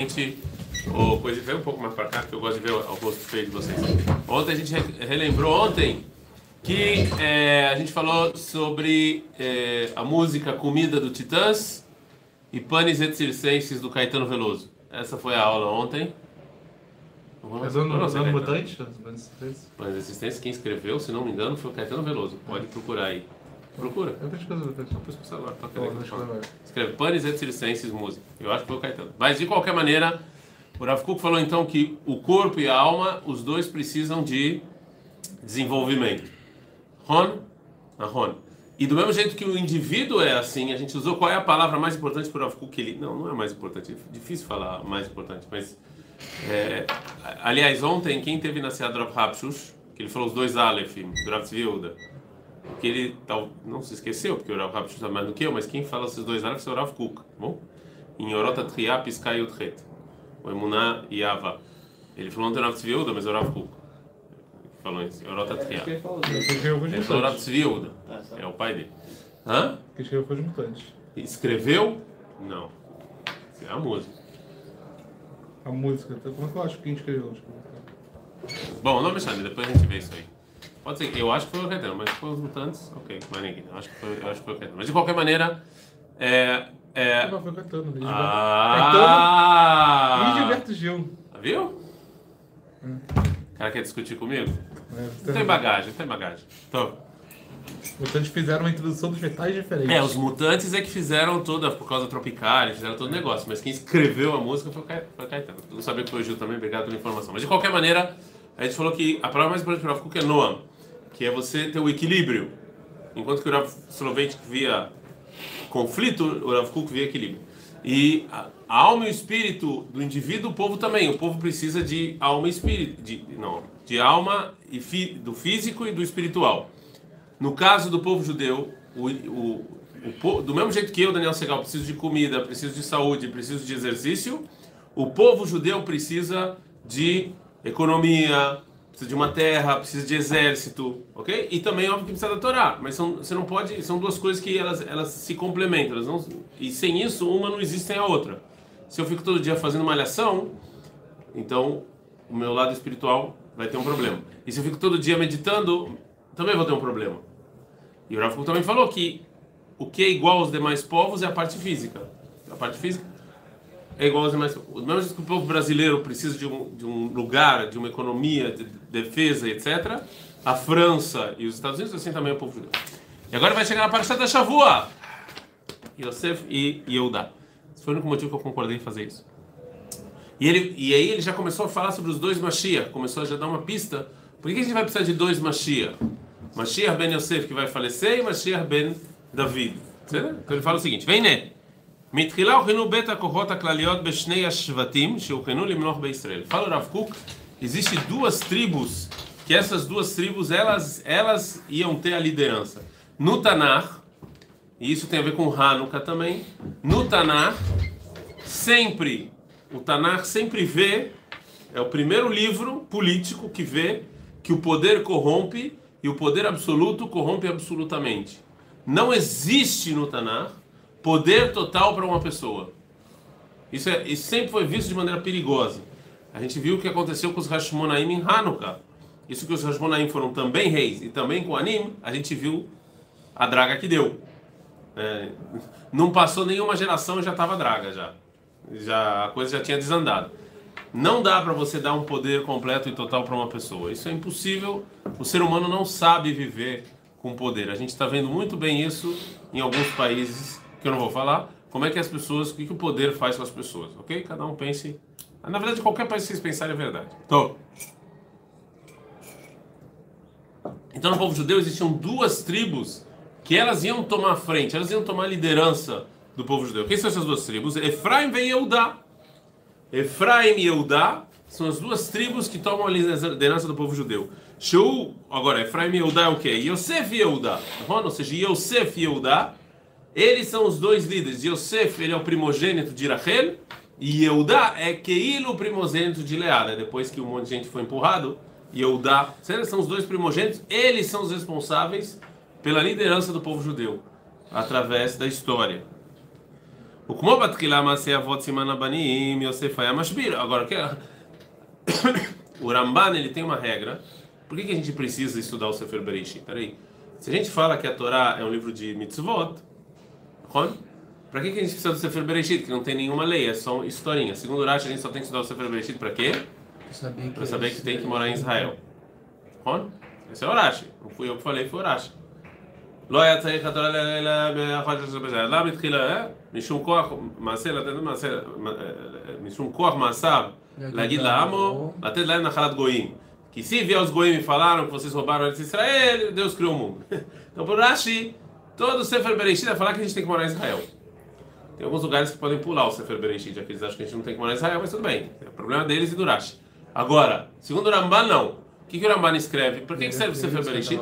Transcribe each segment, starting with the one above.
Gente, o coisa vem um pouco mais para cá, porque eu gosto de ver o rosto feio de vocês. Ontem a gente relembrou ontem que é, a gente falou sobre é, a música Comida do Titãs e Panis et Circenses do Caetano Veloso. Essa foi a aula ontem. Mas eu não, não mutante? Panis et Circenses, quem escreveu, se não me engano, foi o Caetano Veloso. Pode procurar aí. Procura. Eu pesquiso depois. Não pus pro celular, levar. Escreve Panis et Circenses música. Eu acho que foi o Caetano. Mas de qualquer maneira, o Rav Kuk falou então que o corpo e a alma, os dois precisam de desenvolvimento. Ron, a Ron. E do mesmo jeito que o indivíduo é assim, a gente usou qual é a palavra mais importante para o Rav Kuk? Ele, não, não é mais importante, é difícil falar mais importante, mas é, aliás, ontem quem teve na Sead Rav Hapshush, que ele falou os dois Aleph, do Rav Tzviuda, que ele tal, não se esqueceu, porque o Rav está mais do que eu, mas quem fala esses dois Aleph é o Rav Kuk, tá bom? Em Orota Triá, Piskai Utret, o Emuná e Ava. Ele falou ontem o Rav Tzviuda, mas é o Rav Kuk. Falou isso, Orota Triá. Foi os Ele falou Rav. Tzviuda, é o pai dele. Hã? Quem escreveu foi os mutantes. Escreveu? Não. É a música. A música. então, Como é que eu acho que quem escreveu? Bom, não me chame, depois a gente vê isso aí. Pode ser, eu acho que foi o Caetano, mas for os mutantes, ok, mas ninguém. Eu acho que foi, eu acho que foi o Caetano. Mas de qualquer maneira, é. é... Não, foi o Caetano. Ah! Luiz Gilberto Gil. Viu? O cara quer discutir comigo? É, Não tem bagagem, não tem bagagem. Então, Os mutantes fizeram uma introdução dos metais diferentes. é, os mutantes é que fizeram toda, por causa do Tropical, fizeram todo o negócio, mas quem escreveu a música foi o Ca- foi o Caetano. Não sabia que foi o Gil também, obrigado pela informação. Mas de qualquer maneira, a gente falou que a palavra mais importante para o é Noam, que é você ter o equilíbrio. Enquanto que o Rav Soloveitch via conflito, o Rav Kuk via equilíbrio. E a, alma e o espírito do indivíduo, o povo também. O povo precisa de alma e espírito, de, não, de alma e fi, do físico e do espiritual. No caso do povo judeu, o, o, o do mesmo jeito que eu, Daniel Segal, preciso de comida, preciso de saúde, preciso de exercício, o povo judeu precisa de economia, precisa de uma terra, precisa de exército, ok? E também, óbvio, que precisa da Torá. Mas são, você não pode, são duas coisas que elas, elas se complementam. Elas não, e sem isso, uma não existe sem a outra. Se eu fico todo dia fazendo malhação, então o meu lado espiritual vai ter um problema. E se eu fico todo dia meditando, também vou ter um problema. E o Kuk também falou que o que é igual aos demais povos é a parte física. A parte física é igualzinho, mas o mesmo que o povo brasileiro precisa de um, de um lugar, de uma economia, de defesa, etc., a França e os Estados Unidos, assim também é o povo judeu. E agora vai chegar na parte da Shavua, Yosef e Yehuda. Esse foi o único motivo que eu concordei em fazer isso. E, ele, e aí ele já começou a falar sobre os dois Mashiach, começou a já dar uma pista. Por que a gente vai precisar de dois Mashiach? Mashiach ben Yosef que vai falecer e Mashiach ben David. Então ele fala o seguinte, vem, né? מתחילה הוכנו בית הכוחות הכלליות בשני השבטים שהוכנו למלוך בישראל. Fala o Rav Kuk, existe duas tribos, que essas duas tribos, elas, elas iam ter a liderança. No Tanakh, e isso tem a ver com Hanukkah também, no Tanakh, sempre, o Tanakh sempre vê, é o primeiro livro político que vê que o poder corrompe e o poder absoluto corrompe absolutamente. Não existe no Tanakh poder total para uma pessoa. Isso, é, isso sempre foi visto de maneira perigosa. A gente viu o que aconteceu com os Hashmonaim em Hanukkah. Isso que os Hashmonaim foram também reis e também com Anim, a gente viu a draga que deu. É, não passou nenhuma geração e já estava draga já. já. A coisa já tinha desandado. Não dá para você dar um poder completo e total para uma pessoa. Isso é impossível. O ser humano não sabe viver com poder. A gente está vendo muito bem isso em alguns países que eu não vou falar. Como é que as pessoas, o que, que o poder faz com as pessoas, ok? Cada um pense. Na verdade, qualquer país que vocês pensarem é verdade. Então, então no povo judeu existiam duas tribos que elas iam tomar a frente, elas iam tomar a liderança do povo judeu. Quem são essas duas tribos? Efraim e Eudá. Efraim e Eudá são as duas tribos que tomam a liderança do povo judeu. Sheu, agora, Efraim e Eudá é o quê? Yosef e Eudá. Tá? Ou seja, Yosef e Eudá, eles são os dois líderes. Yosef, ele é o primogênito de Rachel, e Eudá é Keilo, o primogênito de Leada. né? Depois que um monte de gente foi empurrado, Eudá, são os dois primogênitos, eles são os responsáveis pela liderança do povo judeu, através da história. O como Yosef é mashbir. Agora, que o Ramban, ele tem uma regra. Por que, que a gente precisa estudar o Sefer Bereshit? Peraí. Se a gente fala que a Torá é um livro de mitzvot, para que, que a gente precisa do Sefer Bereshit? Que não tem nenhuma lei, é só historinha. Segundo o Rashi, a gente só tem que estudar o Sefer Bereshit para quê? Para saber que tem que morar em Israel. Esse é o Rashi. Não fui eu que falei, foi o Rashi. לא היה צריך התורה לאחת של בזה. למה התחילה? משום כוח מעשה, לתת מעשה, משום כוח מעשיו להגיד לעמו, לתת להם נחלת גויים. Que se vier os goim e falaram que vocês roubaram Eretz Israel, Deus criou o mundo. Então, por Rashi, todo o Sefer Bereshit vai falar que a gente tem que morar em Israel. Tem alguns lugares que podem pular o Sefer Bereshit, já que eles acham que a gente não tem que morar em Israel, mas tudo bem. É problema deles e do. Agora, segundo o Ramban, não. O que, que o Ramban escreve? Por que, que serve o Sefer Bereshit?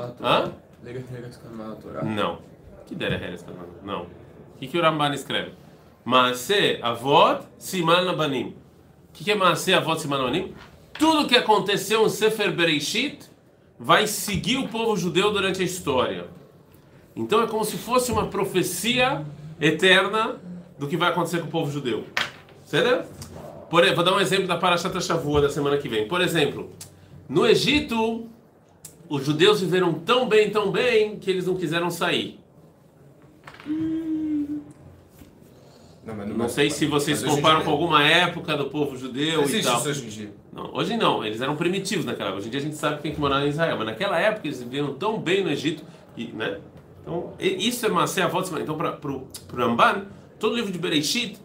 Não. Que der é Não. O que, que o Ramban escreve? Maase avot siman labanim. O que, que é Maase avot siman labanim? Tudo que aconteceu em Sefer Bereshit vai seguir o povo judeu durante a história. Então é como se fosse uma profecia eterna do que vai acontecer com o povo judeu. Certo? Por, vou dar um exemplo da Parashat Shavua da semana que vem. Por exemplo, no Egito, os judeus viveram tão bem, tão bem, que eles não quiseram sair. Não, não, não sei se vocês comparam com alguma época do povo judeu e tal. Hoje em dia. Não, hoje não, eles eram primitivos naquela época. Hoje em dia a gente sabe que tem que morar em Israel, mas naquela época eles viveram tão bem no Egito, e, né? Então, isso é Masé Avot Então, para o Ramban, todo livro de Bereshit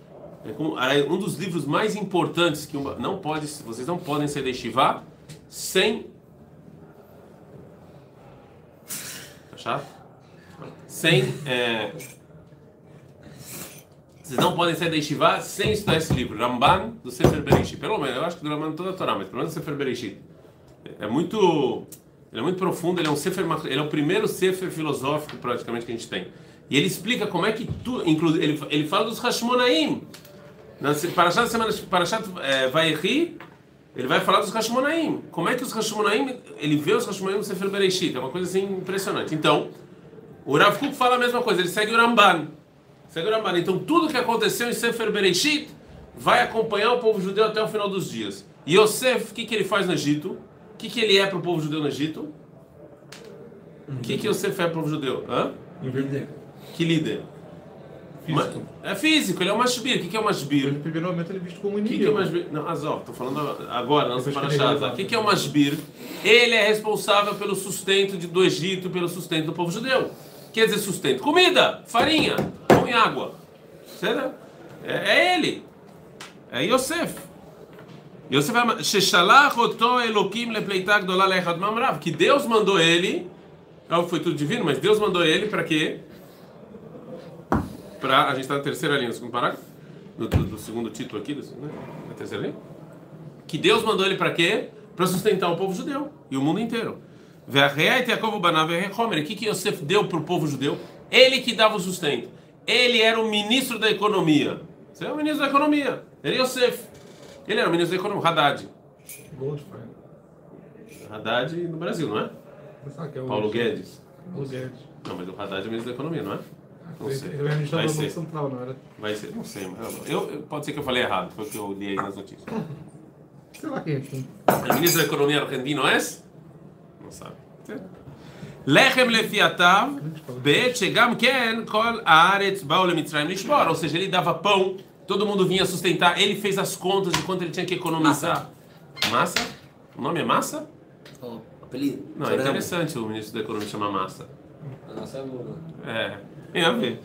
é, como, é um dos livros mais importantes que uma, não pode, vocês não podem ser de Shivá sem tá? Sem é, vocês não podem da Yeshiva sem estudar esse livro, Ramban do Sefer Bereshit. Pelo menos, eu acho que do Ramban toda a Torá, mas pelo menos do Sefer Bereshit. É muito, ele é muito profundo, ele é um Sefer, ele é o primeiro Sefer filosófico praticamente que a gente tem. E ele explica como é que tu, inclusive, ele, ele fala dos Hashmonaim. Na Parashat semana Parashat é, Vayechi, ele vai falar dos Hashmonaim. Como é que os Hashmonaim, ele vê os Hashmonaim no Sefer Bereshit, é uma coisa assim impressionante. Então, o Rav Kuk fala a mesma coisa, ele segue o Ramban. Segura a Então tudo que aconteceu em Sefer Bereshit vai acompanhar o povo judeu até o final dos dias. E Yosef, o que, que ele faz no Egito? O que, que ele é para o povo judeu no Egito? O que, que Yosef é para o povo judeu? Hã? Líder. Que líder? Físico. É físico, ele é o Mashbir. O que, que é o Mashbir? Ele, primeiro momento ele é visto como inimigo. O que, que é o Mashbir? Não, Azov, estou falando agora, não para Azov. O que, que é o Mashbir? Ele é responsável pelo sustento de, do Egito, pelo sustento do povo judeu. Quer dizer sustento? Comida, farinha, pão e água. Certo? É, é ele. É Yosef. Yosef mamrav. Que Deus mandou ele. Foi tudo divino, mas Deus mandou ele para quê? Para a gente está na terceira linha, no segundo parágrafo, do, do, do segundo título aqui, né? na terceira linha. Que Deus mandou ele para quê? Para sustentar o povo judeu e o mundo inteiro. O que, que Yosef deu para o povo judeu? Ele que dava o sustento. Ele era o ministro da economia. Você é o ministro da economia. Ele é Yosef. Ele era o ministro da Economia, Haddad. Goldfein. Haddad no Brasil, não é? é Paulo Guedes. Paulo Guedes. Não, mas o Haddad é o ministro da Economia, não é? Não sei. É ministro Vai ser. Central, não era? Vai ser, não sei. Mas eu, eu, pode ser que eu falei errado, foi o que eu li aí nas notícias. Sei lá quem é. O ministro da Economia argentino é? Não sabe. Lechem lefiatav, bet, ken, kol aretz baole mitzrayim lishbor. Ou seja, ele dava pão todo mundo vinha sustentar, ele fez as contas de quanto ele tinha que economizar. Massa? O nome é Massa? Oh, apelido. Não, é interessante o ministro da Economia chamar Massa. Nossa, é, tem a ver.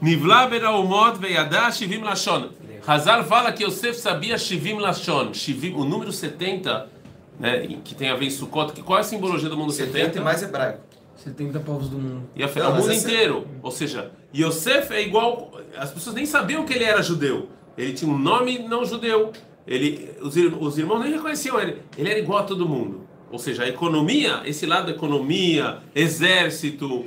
Nivla beraumot veyadá shivim lashon. Hazal fala que Yosef sabia shivim lashon. Shivim, o número 70 né, que tem a ver em Sukkot, que qual é a simbologia do mundo 70? 70 mais hebraico. 70 povos do mundo. E a, Não, o mundo inteiro. Ou seja, Yosef é igual. As pessoas nem sabiam que ele era judeu. Ele tinha um nome não judeu. Ele, os, os irmãos nem reconheciam ele. Ele era igual a todo mundo. Ou seja, a economia, esse lado da economia, exército,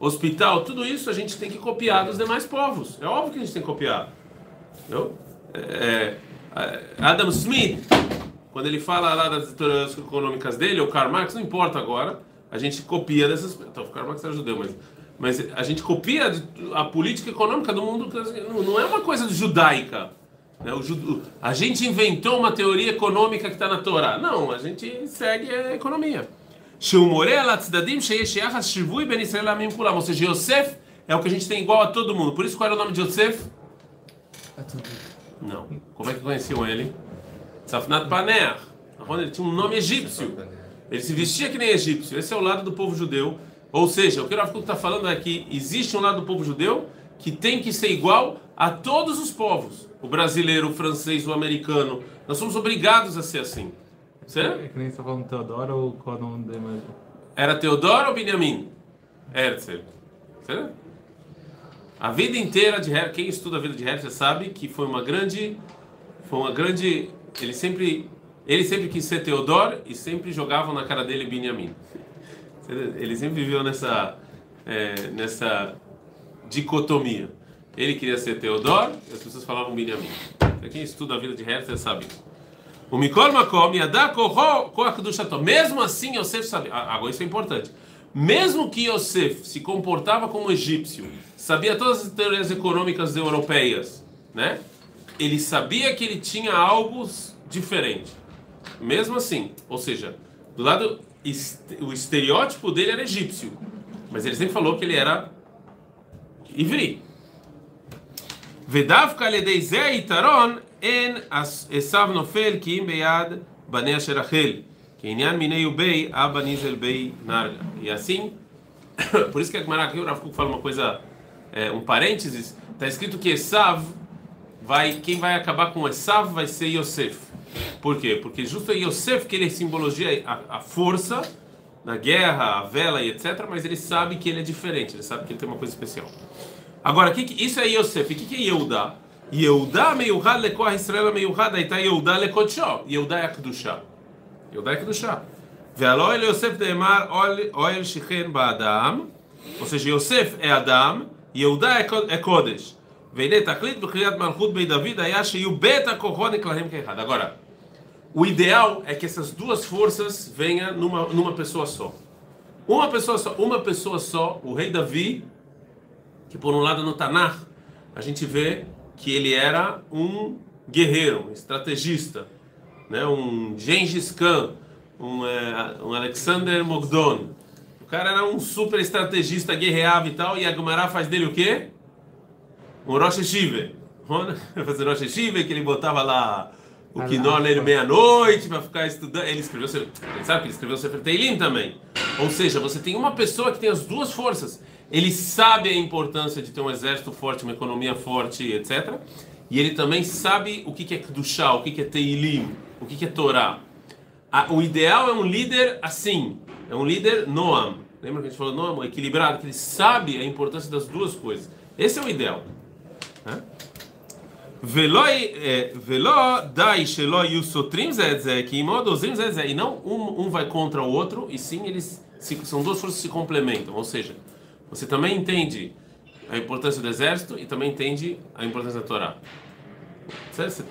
hospital, tudo isso a gente tem que copiar dos demais povos. É óbvio que a gente tem que copiar. Entendeu? É, é, Adam Smith quando ele fala lá das teorias econômicas dele, o Karl Marx, não importa agora, a gente copia dessas. Então, o Karl era judeu, mas mas a gente copia a política econômica do mundo, não é uma coisa judaica. Né? A gente inventou uma teoria econômica que está na Torá. Não, a gente segue a economia. Ou seja, Yosef é o que a gente tem igual a todo mundo. Por isso, qual era o nome de Yosef? Não. Como é que conheciam ele? Safnat Paner. Ele tinha um nome egípcio. Ele se vestia que nem egípcio. Esse é o lado do povo judeu. Ou seja, o que o Rav está falando é que existe um lado do povo judeu que tem que ser igual a todos os povos. O brasileiro, o francês, o americano. Nós somos obrigados a ser assim. Certo? É que nem você está falando Teodoro ou qual é o nome dele mesmo? Era Teodoro ou Benjamin? Herzl. Certo? A vida inteira de Herzl, quem estuda a vida de Herzl sabe que foi uma grande, foi uma grande, ele sempre, ele sempre quis ser Teodoro e sempre jogavam na cara dele Benjamin. Ele sempre viveu nessa, é, nessa dicotomia. Ele queria ser Teodoro e as pessoas falavam Benjamin. Quem estuda a vida de Herzl sabe. O Mikol Makom Mesmo assim, Yosef sabia. Agora isso é importante. Mesmo que Yosef se comportava como egípcio, sabia todas as teorias econômicas europeias, né? Ele sabia que ele tinha algo diferente. Mesmo assim, ou seja, do lado o estereótipo dele era egípcio, mas ele sempre falou que ele era ivri. ודווקא על ידי זה היתרון אין עשיו נופל כי אם ביד בניה של רחל, כעניין מיני ובי אבא ניזל בי נרגה. E assim, por isso que a Gemara aqui, o Rav fala uma coisa, é, um parênteses, está escrito que Esav vai, quem vai acabar com Esav vai ser Yosef. Por quê? Porque justo em Yosef que ele simbologia a, a força na guerra, a vela e etc, mas ele sabe que ele é diferente, ele sabe que ele tem uma coisa especial. Agora, que que, isso é Yosef, o que, que é Yehudá? Yehudá meio rad lekoh estrela meio rad, aí tá Yehudá lekotchó, Yehudá é Kedushá. Yehudá é Kedushá. Ve'aló ele Yosef deemar oel shichen ba'adam, ou seja, Yosef é Adam, Yehudá é, é Kodesh. Ve'ine tachlit b'chriat malchut bei David, aí acha Yubeta kohon Klahim kehad. Agora, o ideal é que essas duas forças venham numa, numa pessoa só. Uma pessoa só, uma pessoa só, o rei Davi que por um lado no Tanakh a gente vê que ele era um guerreiro, um estrategista, né? um Gengis Khan, um, é, um Alexander Mogdon. O cara era um super estrategista, guerreava e tal, e a faz dele o quê? Um Rosh Hashiva. Fazer Rosh Hashiva, que ele botava lá o Kinor nele meia-noite para ficar estudando. Ele escreveu, sabe que ele escreveu o Sefer Teilim também. Ou seja, você tem uma pessoa que tem as duas forças ele sabe a importância de ter um exército forte, uma economia forte, etc. E ele também sabe o que é Kedushá, o que é Teilim, o que é Torá. O ideal é um líder assim, é um líder Noam. Lembra que a gente falou Noam? Equilibrado, que ele sabe a importância das duas coisas. Esse é o ideal. Veló dai shelo yusotrim zedze, que imodozrim zedze. E não um, um vai contra o outro, e sim eles são duas forças que se complementam. Ou seja, você também entende a importância do exército e também entende a importância da Torá.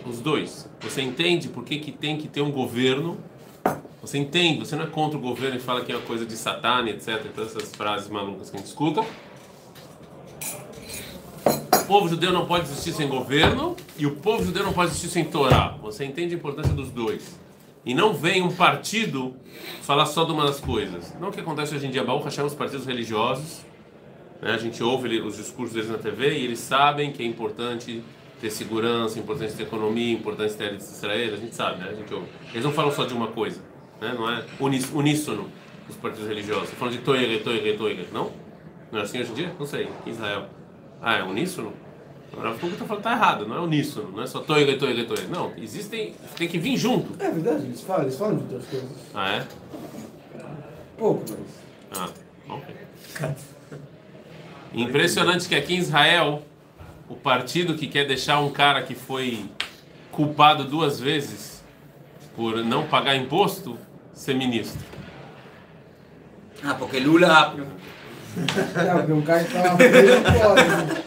Os dois. Você entende por que, que tem que ter um governo. Você entende, você não é contra o governo e fala que é uma coisa de Satã, etc. Todas essas frases malucas que a gente escuta. O povo judeu não pode existir sem governo e o povo judeu não pode existir sem Torá. Você entende a importância dos dois. E não vem um partido falar só de uma das coisas. Não o que acontece hoje em dia. Baú Hashem, os partidos religiosos né? A gente ouve os discursos deles na TV e eles sabem que é importante ter segurança, importante ter economia, importante ter Israel, a gente sabe, né? A gente ouve. Eles não falam só de uma coisa, né? não é uníssono os partidos religiosos. Estão falando de toire, toire, toire, não? Não é assim hoje em dia? Não sei. Israel. Ah, é uníssono? Agora o público está falando que está errado, não é uníssono, não é só toire, toire, toire. Não, existem, tem que vir junto. É verdade, eles falam, eles falam de outras coisas. Ah, é? Pouco, mas. Ah, ok. Impressionante que aqui em Israel, o partido que quer deixar um cara que foi culpado duas vezes por não pagar imposto ser ministro. Ah, porque Lula. É, porque um cara que tava preso pode.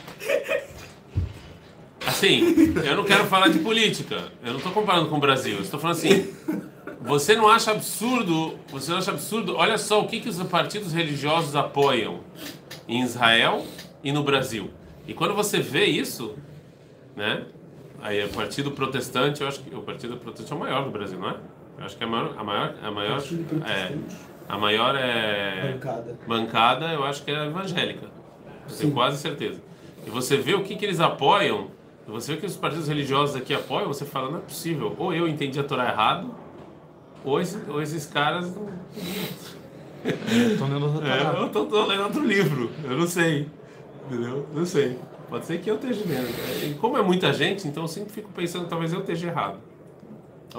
Assim, eu não quero falar de política. Eu não estou comparando com o Brasil. Eu estou falando assim. Você não acha absurdo? Você não acha absurdo? Olha só o que, que os partidos religiosos apoiam em Israel e no Brasil. E quando você vê isso, né? Aí o partido protestante, eu acho que o partido protestante é o maior do Brasil, não é? Eu acho que é a maior, a maior, a maior, é. A maior é Bancada. bancada, eu acho que é evangélica. Eu Sim. tenho quase certeza. E você vê o que, que eles apoiam, você vê que os partidos religiosos aqui apoiam, você fala, não é possível. Ou eu entendi a Torá errado, ou, esse- ou esses caras não. Estão lendo outra É, eu tô, tô lendo outro livro, eu não sei. Entendeu? Não sei. Pode ser que eu esteja lendo. E como é muita gente, então eu sempre fico pensando, talvez eu esteja errado.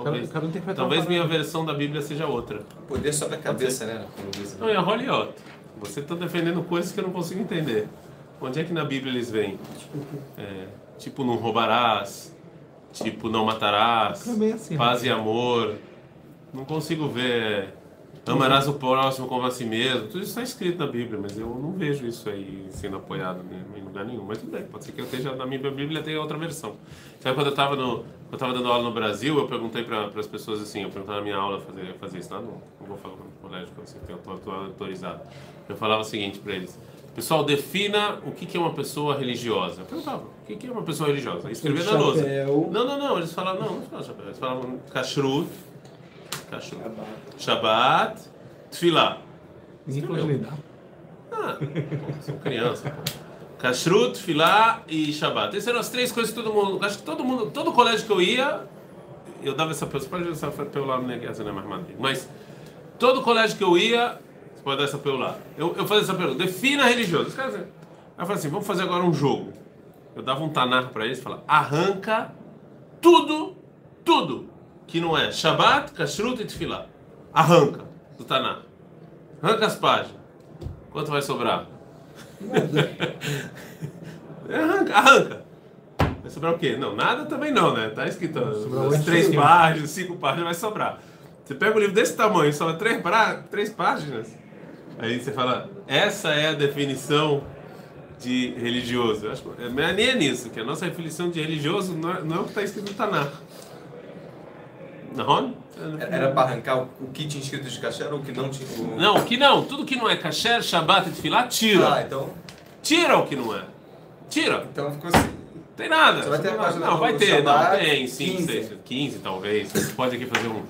Talvez, cada um tem que fazer talvez minha versão da Bíblia seja outra. Poder sobre a cabeça, né? Como. Não, é Holiot. Você está defendendo coisas que eu não consigo entender. Onde é que na Bíblia eles vêm? É, tipo, não roubarás. Tipo, não matarás. É assim, paz e amor. Não consigo ver. Amarás o próximo como a si mesmo. Tudo isso está escrito na Bíblia, mas eu não vejo isso aí sendo apoiado em- em lugar nenhum. Mas tudo bem, pode ser que eu esteja na minha Bíblia tenha outra versão. Sabe quando eu estava no, quando eu tava dando aula no Brasil, eu perguntei para as pessoas assim, eu perguntava na minha aula fazer fazer isso, tá? não, não vou falar no colégio para você tô autorizado. Eu falava o seguinte para eles: Pessoal, defina o que que é uma pessoa religiosa. Eu perguntava: O que que é uma pessoa religiosa? Escrevia na lousa. Não, não, não. Eles falavam, não, não falavam chapéu. Eles falavam kashrut, kashrut, shabat, tefilá. Ninguém. Ah, pô, são crianças, pô. Kashrut, tefilá e shabat. Essas eram as três coisas que todo mundo, acho que todo mundo, todo colégio que eu ia, eu dava essa você pode ver essa pelo né. Mas todo colégio que eu ia, você pode dar essa pelo. Eu, eu fazia essa pergunta, defina religioso. Os caras, aí eu falei assim, vamos fazer agora um jogo. Eu dava um tanar para eles e falava, arranca tudo, tudo que não é Shabat, Kashrut e Tefilá. Arranca do tanar. Arranca as páginas. Quanto vai sobrar? arranca, arranca. Vai sobrar o quê? Não, nada também não, né? Tá escrito as três páginas, cinco páginas, vai sobrar. Você pega um livro desse tamanho, sobra três, três páginas. Aí você fala, essa é a definição de religioso. Eu acho, que- é, nem é nisso, que a nossa definição de religioso não é, não é o que está escrito no Tanar. Não? Era para arrancar o que tinha inscrito de kasher ou o que não tinha. O... Não, o que não. Tudo que não é kasher, shabat e tefilá, tira. Ah, então. Tira o que não é. Tira. Então ficou assim. Não tem nada. Você vai ter Não, vai ter. Não, tem, sim, 15. 6, 15 talvez. Você pode aqui fazer um.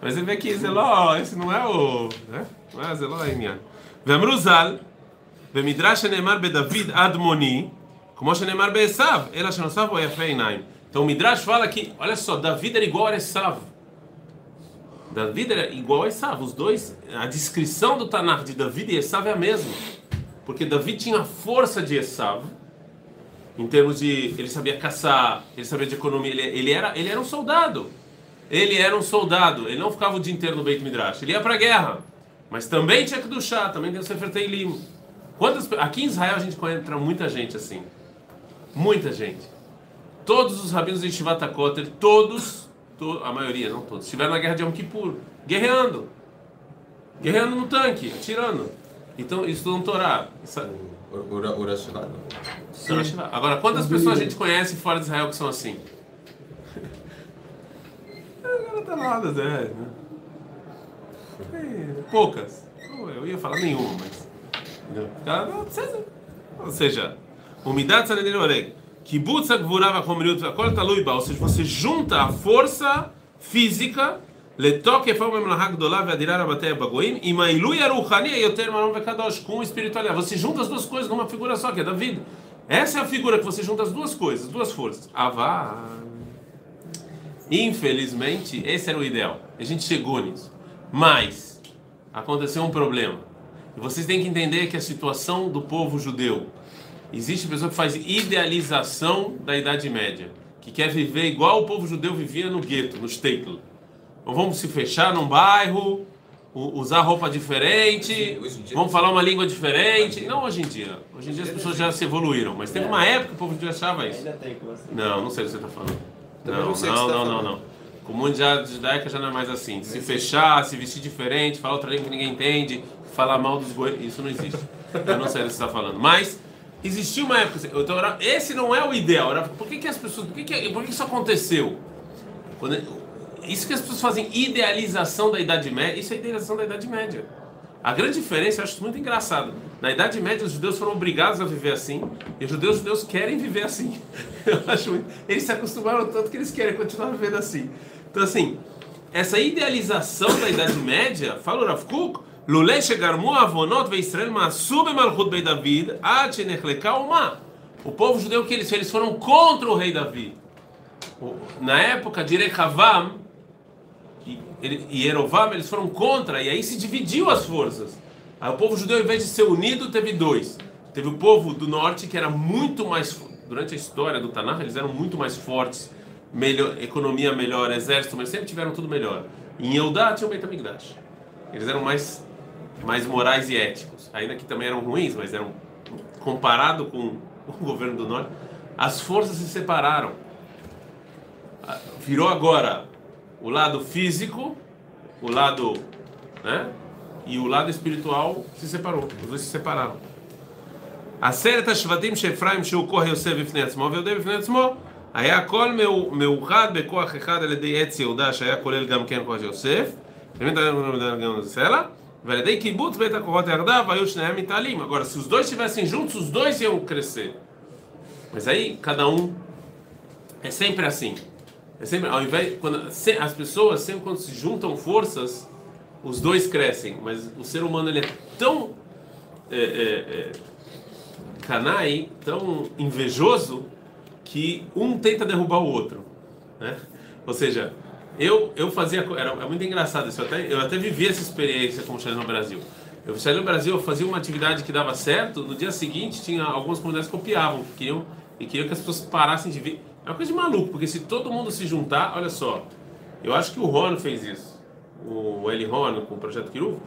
Mas ele vê que Zeló, esse não é o. Né? Não é Zeló, é minha. Vemruzal, Vemidrash Neymar Bedavid Admoni, como Neymar Beesav, ela Shenosav ou Yafé Inaim. Então o Midrash fala que, olha só, David era igual a Esav. David era igual a Esav. Os dois, a descrição do Tanakh de David e Esav é a mesma. Porque David tinha a força de Esav, em termos de ele sabia caçar, ele sabia de economia, ele, ele era ele era um soldado. Ele era um soldado, ele não ficava o dia inteiro no Beit Midrash, ele ia para a guerra. Mas também tinha que duchar, também tem o Sefer Teilim. Quantas aqui em Israel a gente encontra muita gente assim. Muita gente. Todos os rabinos de Shivat HaKotel, todos, to- a maioria, não todos, estiveram na guerra de Yom Kippur, guerreando. Guerreando no tanque, atirando. Então, estudam Torá. Isso- Urashivá, não. Torá Shiva. Agora, quantas pessoas a gente conhece fora de Israel que são assim? Não tá nada, né? É, Poucas. Eu ia falar nenhuma, mas. precisa. Ou seja, umidade sanedin oreg que butsa gvurava com minuto a Vakol Taluiba, ou seja, você junta a força física, Letoque Fomem Lahagdolav Adirar Abatei Bagoim, e Mailu Yaruhani Yoter Marom Vekadosh, com espiritualidade. Você junta as duas coisas numa figura só, que é David. Essa é a figura que você junta as duas coisas, duas forças. Avá. Infelizmente, esse era o ideal. A gente chegou nisso. Mas, aconteceu um problema. E vocês têm que entender que a situação do povo judeu existe pessoa que faz idealização da Idade Média, que quer viver igual o povo judeu vivia no gueto, no shtetl. Então vamos se fechar num bairro, usar roupa diferente, vamos falar uma língua diferente. Não hoje em dia. Hoje em dia as pessoas já se evoluíram, mas teve uma época que o povo judeu achava isso. Não, não sei o que você está falando. Também Não, não não, tá não, não, falando. O mundo já- judaico já não é mais assim. Se fechar, se vestir diferente, falar outra língua que ninguém entende, falar mal dos goi, isso não existe. Eu não sei o que você está falando. Mas existiu uma época. Então, esse não é o ideal. Era- Por que, que as pessoas. Por que, que, por que isso aconteceu? Quando- isso que as pessoas fazem idealização da Idade Média, isso é idealização da Idade Média. A grande diferença, eu acho muito engraçado. Na Idade Média, os judeus foram obrigados a viver assim, e os judeus, os judeus querem viver assim. Eu acho muito... Eles se acostumaram tanto que eles querem continuar vivendo assim. Então, assim, essa idealização da Idade Média, fala o Rav Kuk, Lulei shegarmu avonot veIsrael masub malchut bei David ad shenechleka uma. O povo judeu que eles eles foram contra o rei Davi. Na época de Rechavam e Erovam, eles foram contra, e aí se dividiu as forças. Aí o povo judeu, em vez de ser unido, teve dois. Teve o povo do norte, que era muito mais. Durante a história do Tanakh, eles eram muito mais fortes, melhor, economia melhor, exército, mas sempre tiveram tudo melhor. Em Eudá tinha o Beit Eles eram mais mais morais e éticos. Ainda que também eram ruins, mas eram. Comparado com o governo do norte, as forças se separaram. Ah, Virou agora o lado físico, o lado, né? E o lado espiritual se separou. Os dois se separaram. עשרת השבטים שאפרים שהוא כוח יוסף בפני עצמו ויהודה בפני עצמו היה הכל מאו- מאוחד בכוח אחד על ידי עץ יהודה שהיה כולל גם כן כוח יוסף Veredei kibbutz beta kohot erdav, ayushneem italim. Agora, se os dois estivessem juntos, os dois iam crescer. Mas aí, cada um. É sempre assim. É sempre, ao invés, quando, se, as pessoas, sempre quando se juntam forças, os dois crescem. Mas o ser humano ele é tão. É, é, é canai, tão invejoso, que um tenta derrubar o outro. Né? Ou seja, eu eu fazia era, é muito engraçado isso, eu até eu até vivi essa experiência como chalé no Brasil. Eu chalé no Brasil, eu fazia uma atividade que dava certo, no dia seguinte tinha algumas comunidades que copiavam, que queriam e queriam que as pessoas parassem de ver. É uma coisa de maluco, porque se todo mundo se juntar, olha só, eu acho que o Ron fez isso, o Eli Ron com o projeto Kiruv,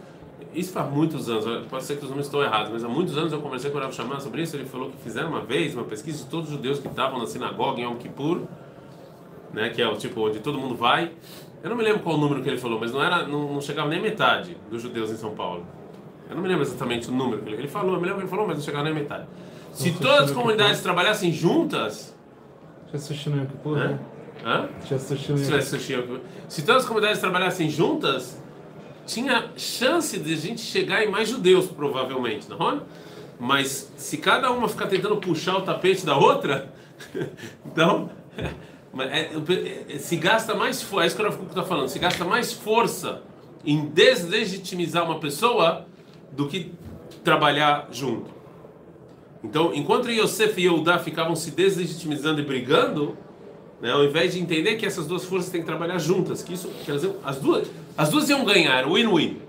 isso faz muitos anos, pode ser que os números estão errados, mas há muitos anos eu conversei com o Rav Shaman sobre isso. Ele falou que fizeram uma vez uma pesquisa de todos os judeus que estavam na sinagoga em Yom Kippur, né, que é o tipo onde todo mundo vai. Eu não me lembro qual o número que ele falou, mas não era, não, não chegava nem metade dos judeus em São Paulo. Eu não me lembro exatamente o número que ele, ele falou, eu me lembro que ele falou, mas não chegava nem metade. Se Nossa, todas as comunidades trabalhassem juntas, Já assistiu no Yom Kippur, né? Hã? Já assistiu no Se todas as comunidades trabalhassem juntas, tinha chance de a gente chegar em mais judeus, provavelmente, não é? Mas se cada uma ficar tentando puxar o tapete da outra, então se gasta mais força, é isso que o Rav está falando, se gasta mais força em deslegitimizar uma pessoa do que trabalhar junto. Então, enquanto Yosef e Yehudá ficavam se deslegitimizando e brigando, né, ao invés de entender que essas duas forças têm que trabalhar juntas, que isso, que elas as duas, as duas iam ganhar, win-win?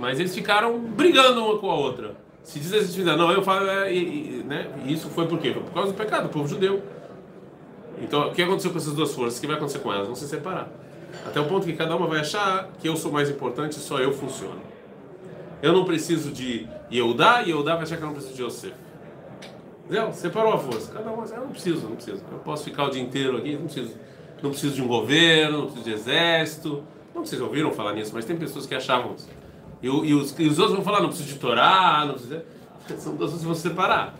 Mas eles ficaram brigando uma com a outra, se deslegitimizando. Não, eu falo, é, e, né? E isso foi por quê? Foi por causa do pecado do povo judeu. Então, o que aconteceu com essas duas forças? O que vai acontecer com elas? Vão se separar. Até o ponto que cada uma vai achar que eu sou mais importante, só eu funciono. Eu não preciso de Yehudá Yehudá vai achar que eu não preciso de Yosef. Entendeu? Separou a força. Cada um, eu não preciso, não preciso. Eu posso ficar o dia inteiro aqui, não preciso. Não preciso de um governo, não preciso de exército. Não se ouviram falar nisso, mas tem pessoas que achavam isso. E, e os, e os outros vão falar, não preciso de Torá, não preciso. de-" São duas coisas que vão se separar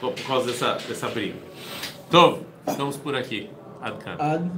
por causa dessa, dessa briga. Então, ficamos por aqui. Adkan. Ad.